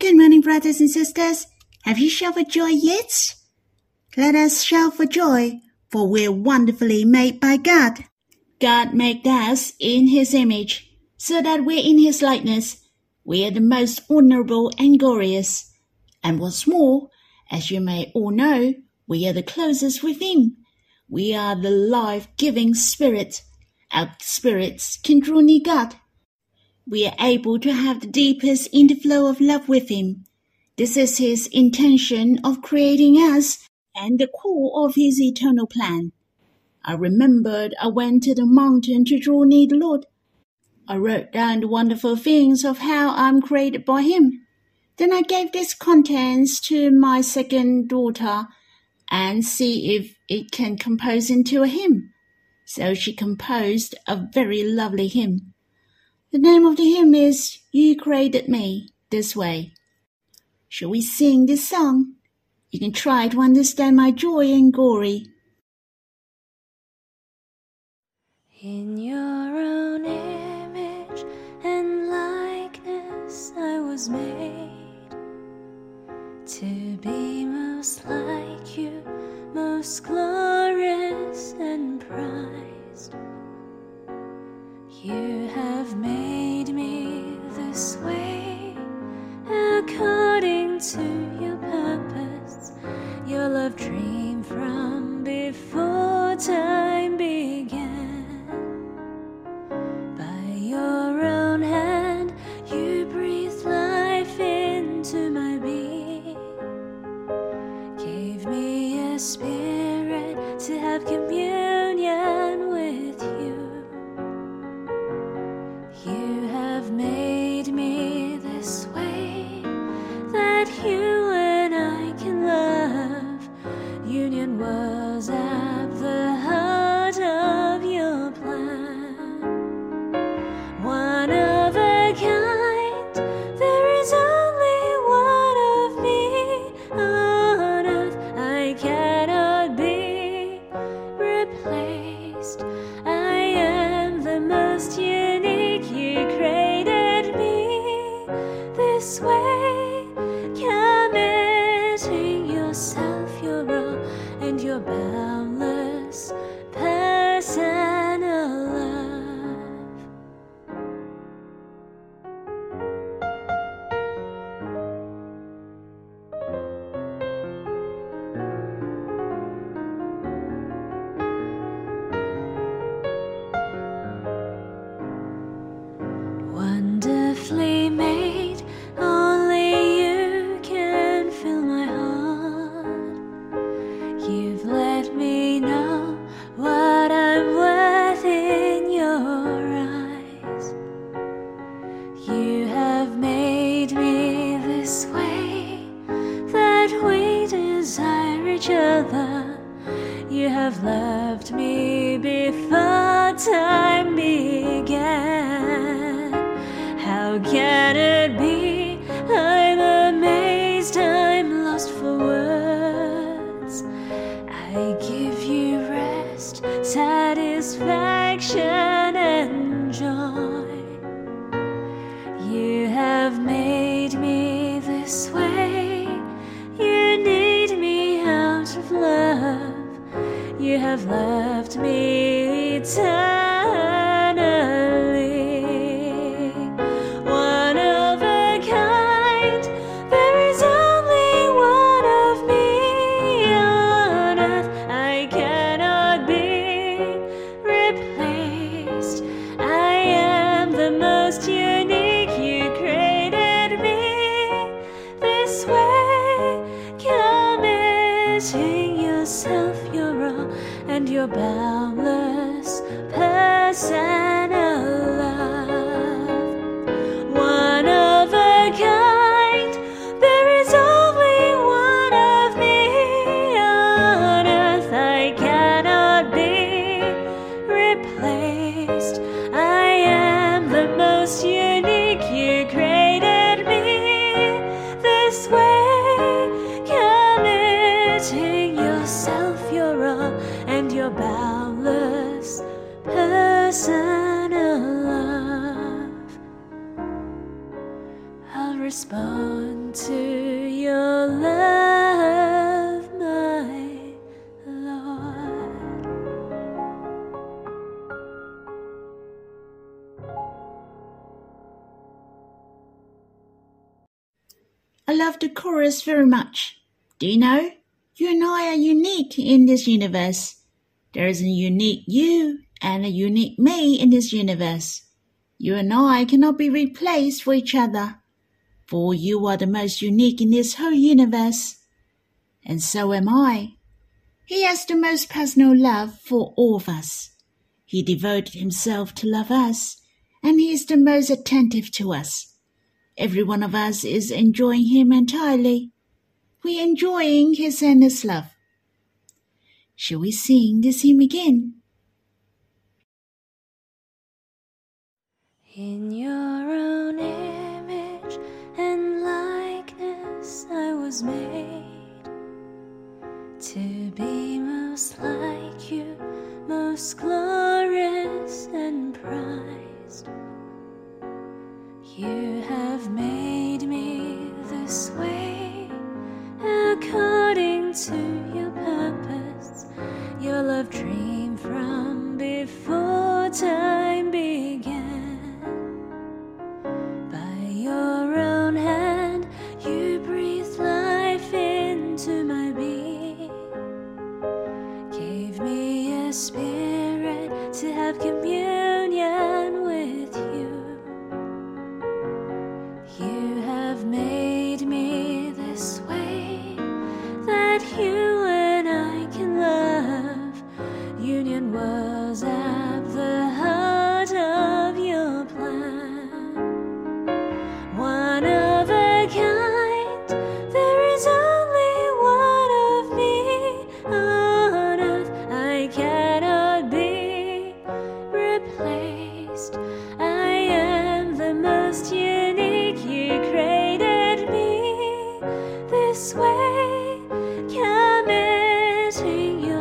Good morning, brothers and sisters. Have you shouted for joy yet? Let us shout for joy, for we're wonderfully made by God. God made us in His image, so that we're in His likeness. We are the most honorable and glorious. And what's more, as you may all know, we are the closest with Him. We are the life-giving Spirit. Our spirits can draw near God. We are able to have the deepest interflow of love with Him. This is His intention of creating us and the core of His eternal plan. I remembered I went to the mountain to draw near the Lord. I wrote down the wonderful things of how I'm created by Him. Then I gave this contents to my second daughter and see if it can compose into a hymn. So she composed a very lovely hymn. The name of the hymn is You Created Me This Way. Shall we sing this song? You can try to understand my joy and glory. In your own image and likeness, I was made to be most like you, most glorious and prized. You have made me this way according to your purpose, your love dream from before time began. Each other. You have loved me before time began. How can it respond to your love, my Lord. I love the chorus very much. Do you know? You and I are unique in this universe. There is a unique you and a unique me in this universe. You and I cannot be replaced for each other, for you are the most unique in this whole universe. And so am I. He has the most personal love for all of us. He devoted himself to love us, and he is the most attentive to us. Every one of us is enjoying him entirely. We are enjoying his endless love. Shall we sing this hymn again? In your own image and likeness, I was made to be most like you, most glorious and prized. You have made me this way according to your purpose. Your love dream from before time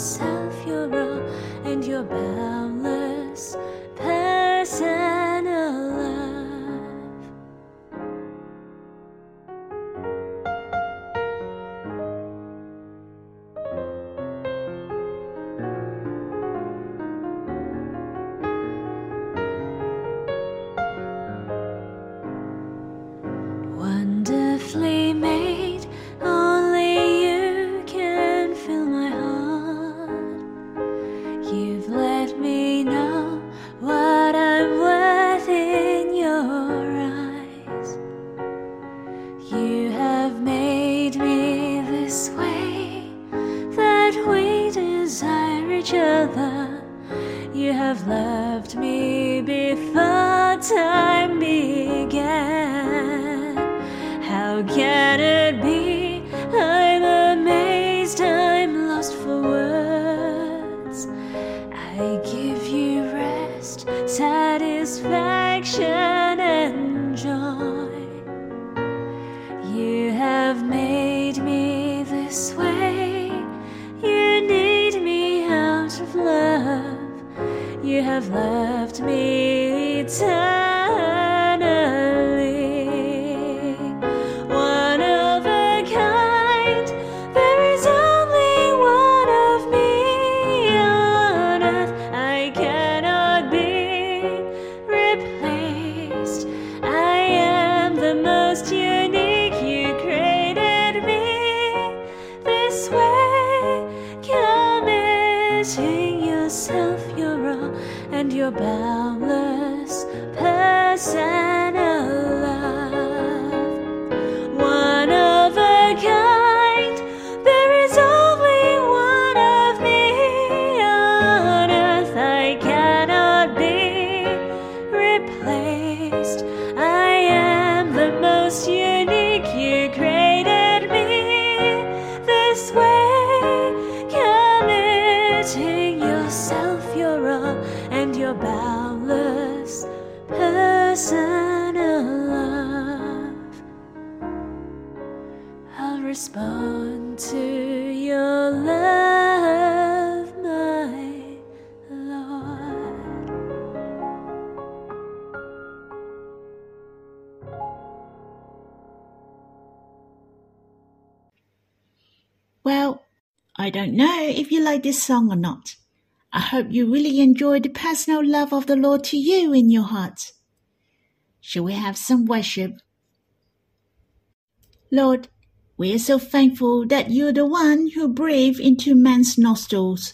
yourself, your all, and you're boundless loved me before time began. How can it have loved me boundless personal Well, I don't know if you like this song or not. I hope you really enjoy the personal love of the Lord to you in your heart. Shall we have some worship? Lord, we are so thankful that you're the one who breathed into man's nostrils.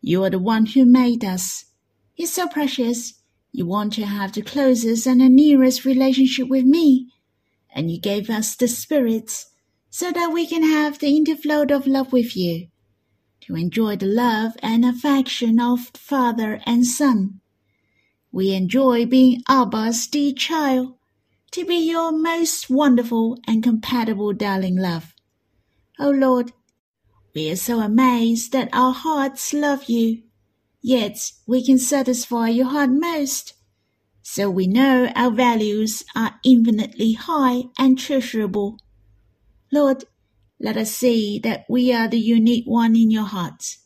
You are the one who made us. You're so precious. You want to have the closest and the nearest relationship with me. And you gave us the Spirit so that we can have the interflow of love with you, to enjoy the love and affection of Father and Son. We enjoy being Abba's dear child, to be your most wonderful and compatible darling love. O oh Lord, we are so amazed that our hearts love you, yet we can satisfy your heart most. So we know our values are infinitely high and treasurable. Lord, let us see that we are the unique one in your heart.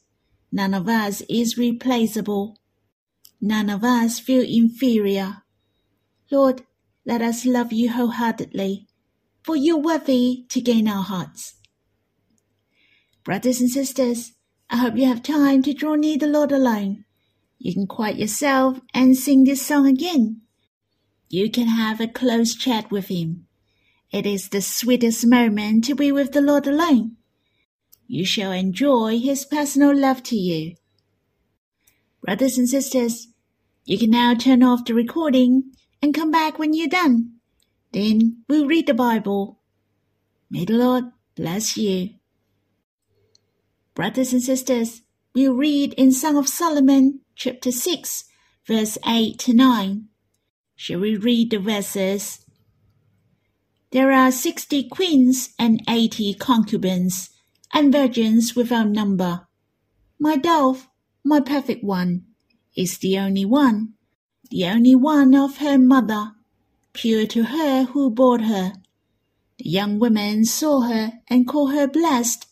None of us is replaceable. None of us feel inferior. Lord, let us love you wholeheartedly, for you're worthy to gain our hearts. Brothers and sisters, I hope you have time to draw near the Lord alone. You can quiet yourself and sing this song again. You can have a close chat with Him. It is the sweetest moment to be with the Lord alone. You shall enjoy His personal love to you. Brothers and sisters, you can now turn off the recording and come back when you're done. Then we'll read the Bible. May the Lord bless you. Brothers and sisters, we'll read in Song of Solomon, chapter 6, verse 8 to 9. Shall we read the verses? There are sixty queens and eighty concubines, and virgins without number. My dove, my perfect one, is the only one, the only one of her mother, pure to her who bore her. The young women saw her and called her blessed,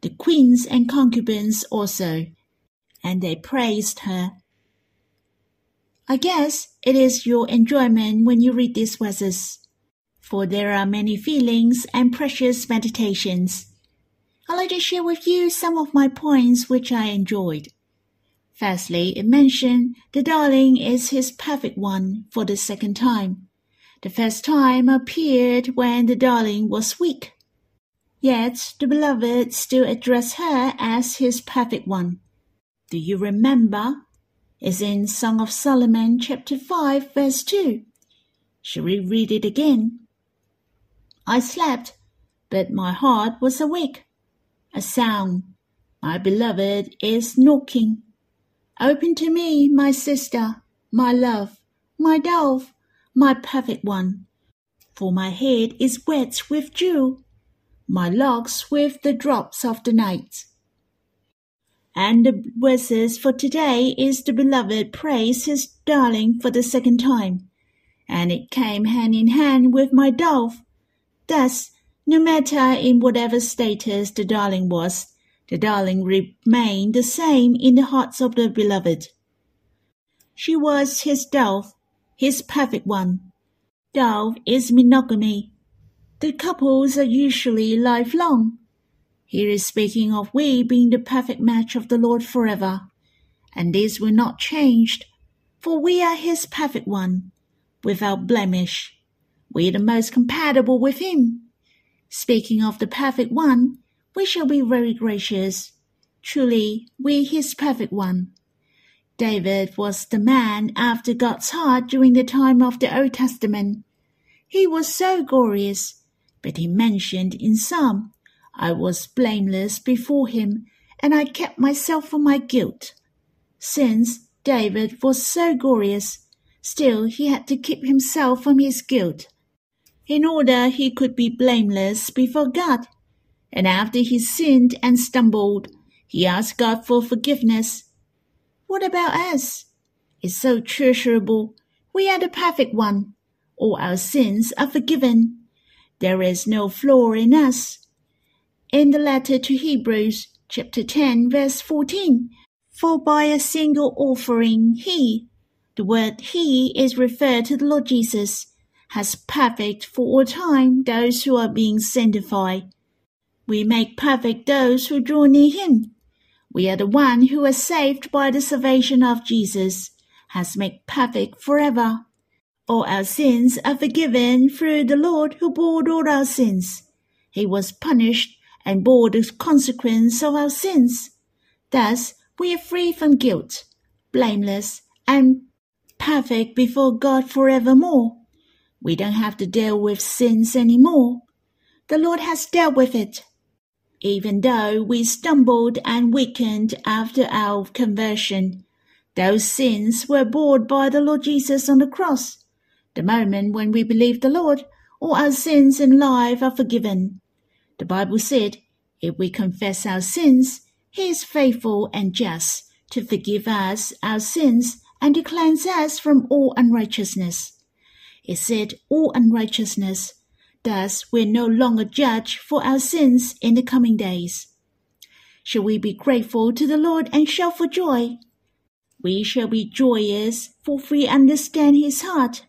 the queens and concubines also, and they praised her. I guess it is your enjoyment when you read these verses, for there are many feelings and precious meditations. I'd like to share with you some of my points which I enjoyed. Firstly, it mentioned the darling is his perfect one for the second time. The first time appeared when the darling was weak. Yet the beloved still addressed her as his perfect one. Do you remember? It's in Song of Solomon chapter 5 verse 2. Shall we read it again? I slept, but my heart was awake. A sound. My beloved is knocking. Open to me, my sister, my love, my dove, my perfect one. For my head is wet with dew, my locks with the drops of the night. And the verses for today is the beloved praise his darling for the second time, and it came hand in hand with my dove. Thus, no matter in whatever status the darling was, the darling remained the same in the hearts of the beloved. She was his dove, his perfect one. Dove is monogamy. The couples are usually lifelong. Here is speaking of we being the perfect match of the Lord forever, and this will not change, for we are his perfect one, without blemish. We are the most compatible with him. Speaking of the perfect one, we shall be very gracious. Truly, we his perfect one. David was the man after God's heart during the time of the Old Testament. He was so glorious, but he mentioned in Psalm, I was blameless before him, and I kept myself from my guilt. Since David was so glorious, still he had to keep himself from his guilt, in order he could be blameless before God and after he sinned and stumbled, he asked God for forgiveness. What about us? It's so treasurable. We are the perfect one. All our sins are forgiven. There is no flaw in us. In the letter to Hebrews, chapter 10, verse 14, for by a single offering he, the word he is referred to the Lord Jesus, has perfect for all time those who are being sanctified. We make perfect those who draw near him. We are the one who are saved by the salvation of Jesus, has made perfect forever. All our sins are forgiven through the Lord who bore all our sins. He was punished and bore the consequence of our sins. Thus, we are free from guilt, blameless, and perfect before God forevermore. We don't have to deal with sins anymore. The Lord has dealt with it. Even though we stumbled and weakened after our conversion, those sins were borne by the Lord Jesus on the cross. The moment when we believe the Lord, all our sins in life are forgiven. The Bible said, if we confess our sins, he is faithful and just to forgive us our sins and to cleanse us from all unrighteousness. It said all unrighteousness. Thus, we're no longer judged for our sins in the coming days. Shall we be grateful to the Lord and shout for joy? We shall be joyous, for we understand his heart.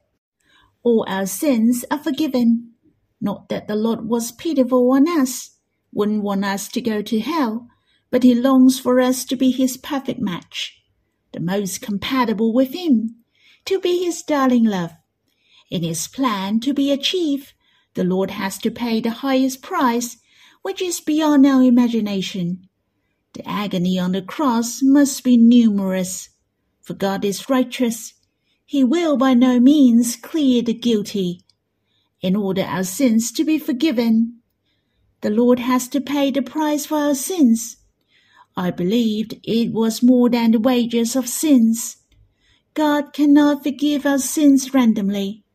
All our sins are forgiven. Not that the Lord was pitiful on us, wouldn't want us to go to hell, but he longs for us to be his perfect match, the most compatible with him, to be his darling love. In his plan to be achieved, the Lord has to pay the highest price, which is beyond our imagination. The agony on the cross must be numerous, for God is righteous. He will by no means clear the guilty. In order our sins to be forgiven, the Lord has to pay the price for our sins. I believed it was more than the wages of sins. God cannot forgive our sins randomly.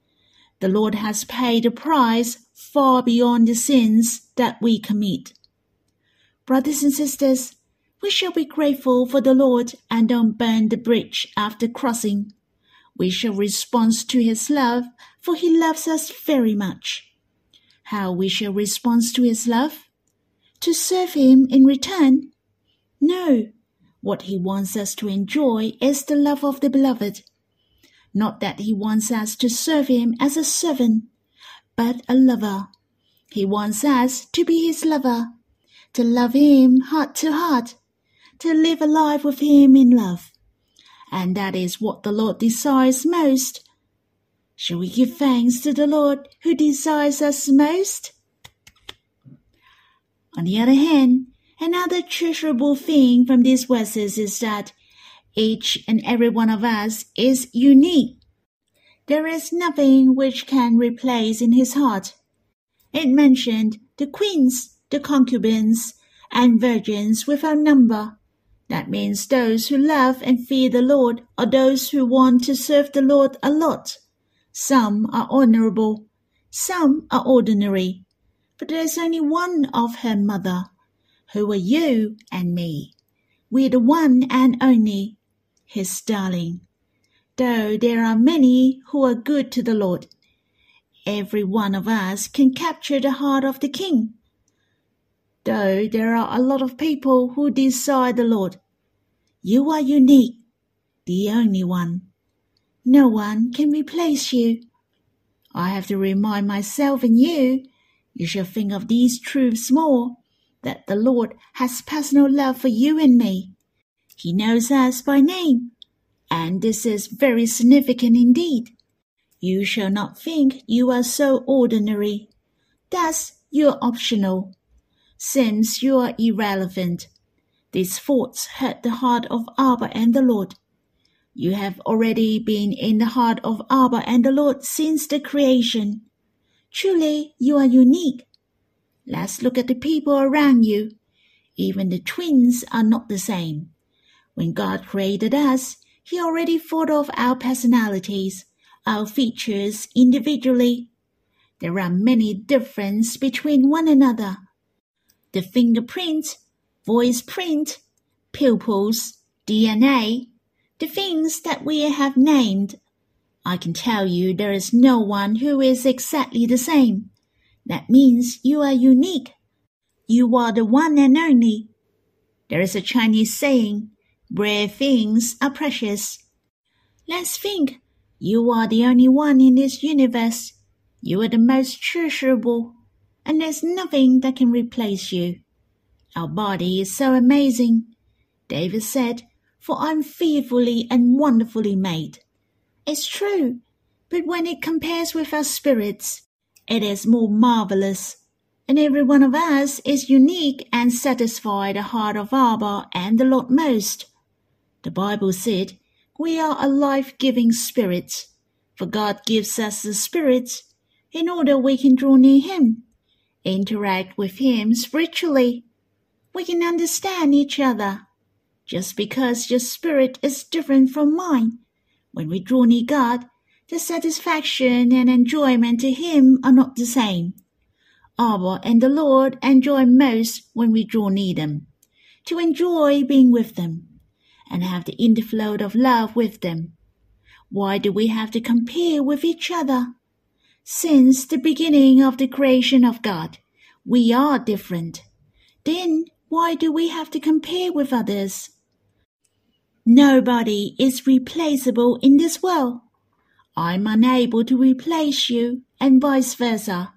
The Lord has paid a price far beyond the sins that we commit. Brothers and sisters, we shall be grateful for the Lord and don't burn the bridge after crossing. We shall respond to his love, for he loves us very much. How we shall respond to his love? To serve him in return no, what he wants us to enjoy is the love of the beloved. Not that he wants us to serve him as a servant, but a lover. He wants us to be his lover, to love him heart to heart, to live a life with him in love. And that is what the Lord desires most. Shall we give thanks to the Lord who desires us most? On the other hand, Another treasurable thing from these verses is that each and every one of us is unique. There is nothing which can replace in his heart. It mentioned the queens, the concubines, and virgins without number. That means those who love and fear the Lord or those who want to serve the Lord a lot. Some are honorable, some are ordinary, but there is only one of her mother who are you and me. We're the one and only, his darling. Though there are many who are good to the Lord, every one of us can capture the heart of the King. Though there are a lot of people who desire the Lord, you are unique, the only one. No one can replace you. I have to remind myself and you, you shall think of these truths more that the Lord has personal love for you and me. He knows us by name, and this is very significant indeed. You shall not think you are so ordinary. Thus, you are optional. Since you are irrelevant, these thoughts hurt the heart of Abba and the Lord. You have already been in the heart of Abba and the Lord since the creation. Truly, you are unique Let's look at the people around you. Even the twins are not the same. When God created us, He already thought of our personalities, our features individually. There are many differences between one another. The fingerprint, voice print, pupils, DNA, the things that we have named. I can tell you there is no one who is exactly the same. That means you are unique. You are the one and only. There is a Chinese saying, rare things are precious. Let's think. You are the only one in this universe. You are the most treasurable. and there's nothing that can replace you. Our body is so amazing. David said, For I'm fearfully and wonderfully made. It's true, but when it compares with our spirits, it is more marvelous. And every one of us is unique and satisfy the heart of Abba and the Lord most. The Bible said, We are a life giving spirit, for God gives us the spirit in order we can draw near Him, interact with Him spiritually. We can understand each other. Just because your spirit is different from mine, when we draw near God, the satisfaction and enjoyment to Him are not the same. Abba and the Lord enjoy most when we draw near them, to enjoy being with them, and have the inflow of love with them. Why do we have to compare with each other? Since the beginning of the creation of God, we are different. Then why do we have to compare with others? Nobody is replaceable in this world. I'm unable to replace you, and vice versa.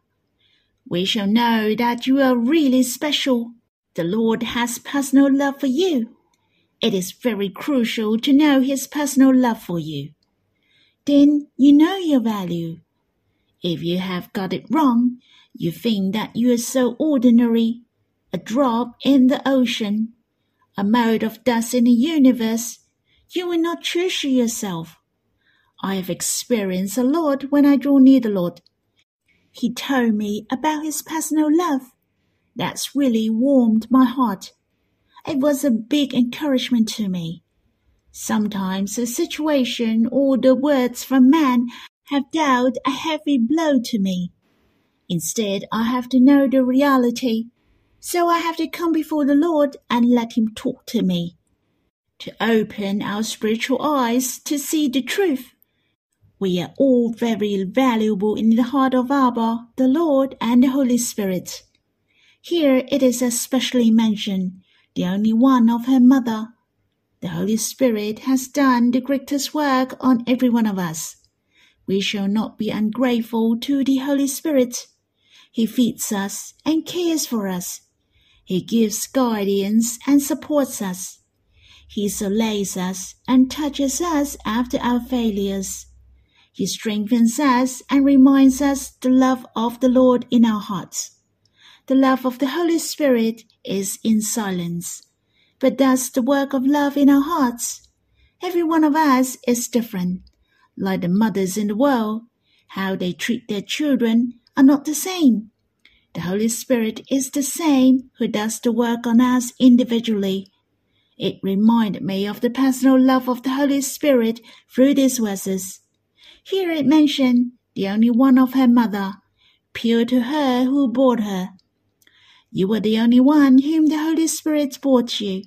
We shall know that you are really special. The Lord has personal love for you. It is very crucial to know His personal love for you. Then you know your value. If you have got it wrong, you think that you are so ordinary, a drop in the ocean, a mote of dust in the universe, you will not treasure yourself. I have experienced a lot when I draw near the Lord. He told me about his personal love. That's really warmed my heart. It was a big encouragement to me. Sometimes a situation or the words from man have dealt a heavy blow to me. Instead, I have to know the reality, so I have to come before the Lord and let Him talk to me, to open our spiritual eyes to see the truth. We are all very valuable in the heart of Abba, the Lord, and the Holy Spirit. Here it is especially mentioned, the only one of her mother. The Holy Spirit has done the greatest work on every one of us. We shall not be ungrateful to the Holy Spirit. He feeds us and cares for us. He gives guidance and supports us. He solaces us and touches us after our failures. He strengthens us and reminds us the love of the Lord in our hearts. The love of the Holy Spirit is in silence, but does the work of love in our hearts. Every one of us is different like the mothers in the world, how they treat their children are not the same. The Holy Spirit is the same who does the work on us individually. It reminded me of the personal love of the Holy Spirit through these verses. Here it mentioned the only one of her mother, pure to her who bore her. You were the only one whom the Holy Spirit brought you,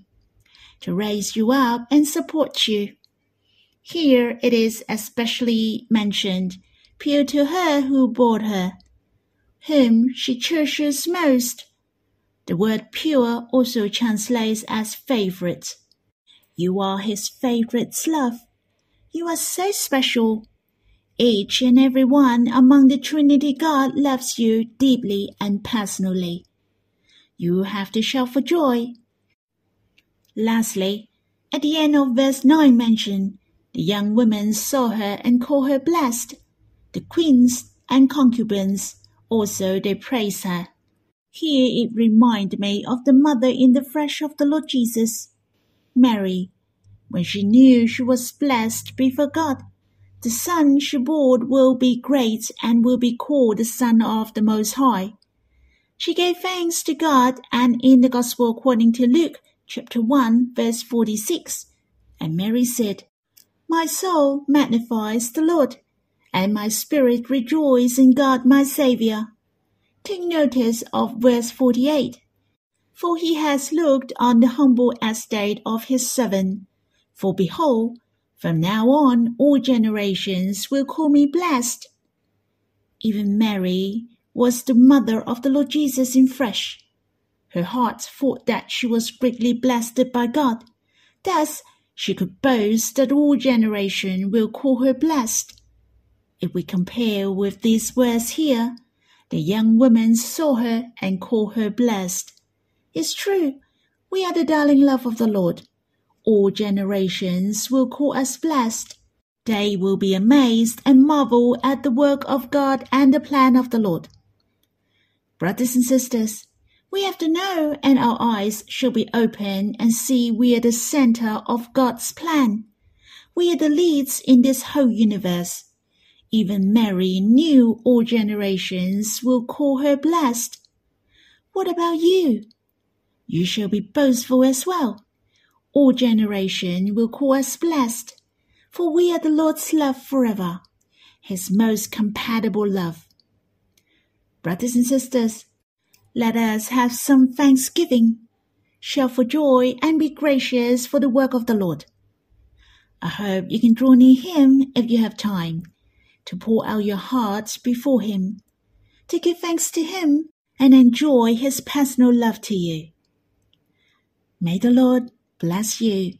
to raise you up and support you. Here it is especially mentioned, pure to her who bore her, whom she cherishes most. The word pure also translates as favorite. You are his favorite love. You are so special. Each and every one among the Trinity God loves you deeply and personally. You have to shout for joy. Lastly, at the end of verse 9 mentioned, the young women saw her and called her blessed. The queens and concubines also they praise her. Here it reminded me of the mother in the flesh of the Lord Jesus, Mary, when she knew she was blessed before God. The son she bore will be great and will be called the Son of the Most High. She gave thanks to God and in the Gospel according to Luke chapter 1 verse 46. And Mary said, my soul magnifies the Lord, and my spirit rejoices in God my Saviour. Take notice of verse 48. For he has looked on the humble estate of his servant. For behold, from now on all generations will call me blessed. Even Mary was the mother of the Lord Jesus in flesh. Her heart thought that she was greatly blessed by God. Thus she could boast that all generation will call her blessed. If we compare with these words here, The young women saw her and called her blessed. It's true, we are the darling love of the Lord. All generations will call us blessed. They will be amazed and marvel at the work of God and the plan of the Lord. Brothers and sisters, we have to know and our eyes should be open and see we are the center of God's plan. We are the leads in this whole universe. Even Mary knew all generations will call her blessed. What about you? You shall be boastful as well. All generation will call us blessed, for we are the Lord's love forever, his most compatible love. Brothers and sisters, let us have some thanksgiving, shout for joy, and be gracious for the work of the Lord. I hope you can draw near Him if you have time, to pour out your hearts before Him, to give thanks to Him, and enjoy His personal love to you. May the Lord bless you.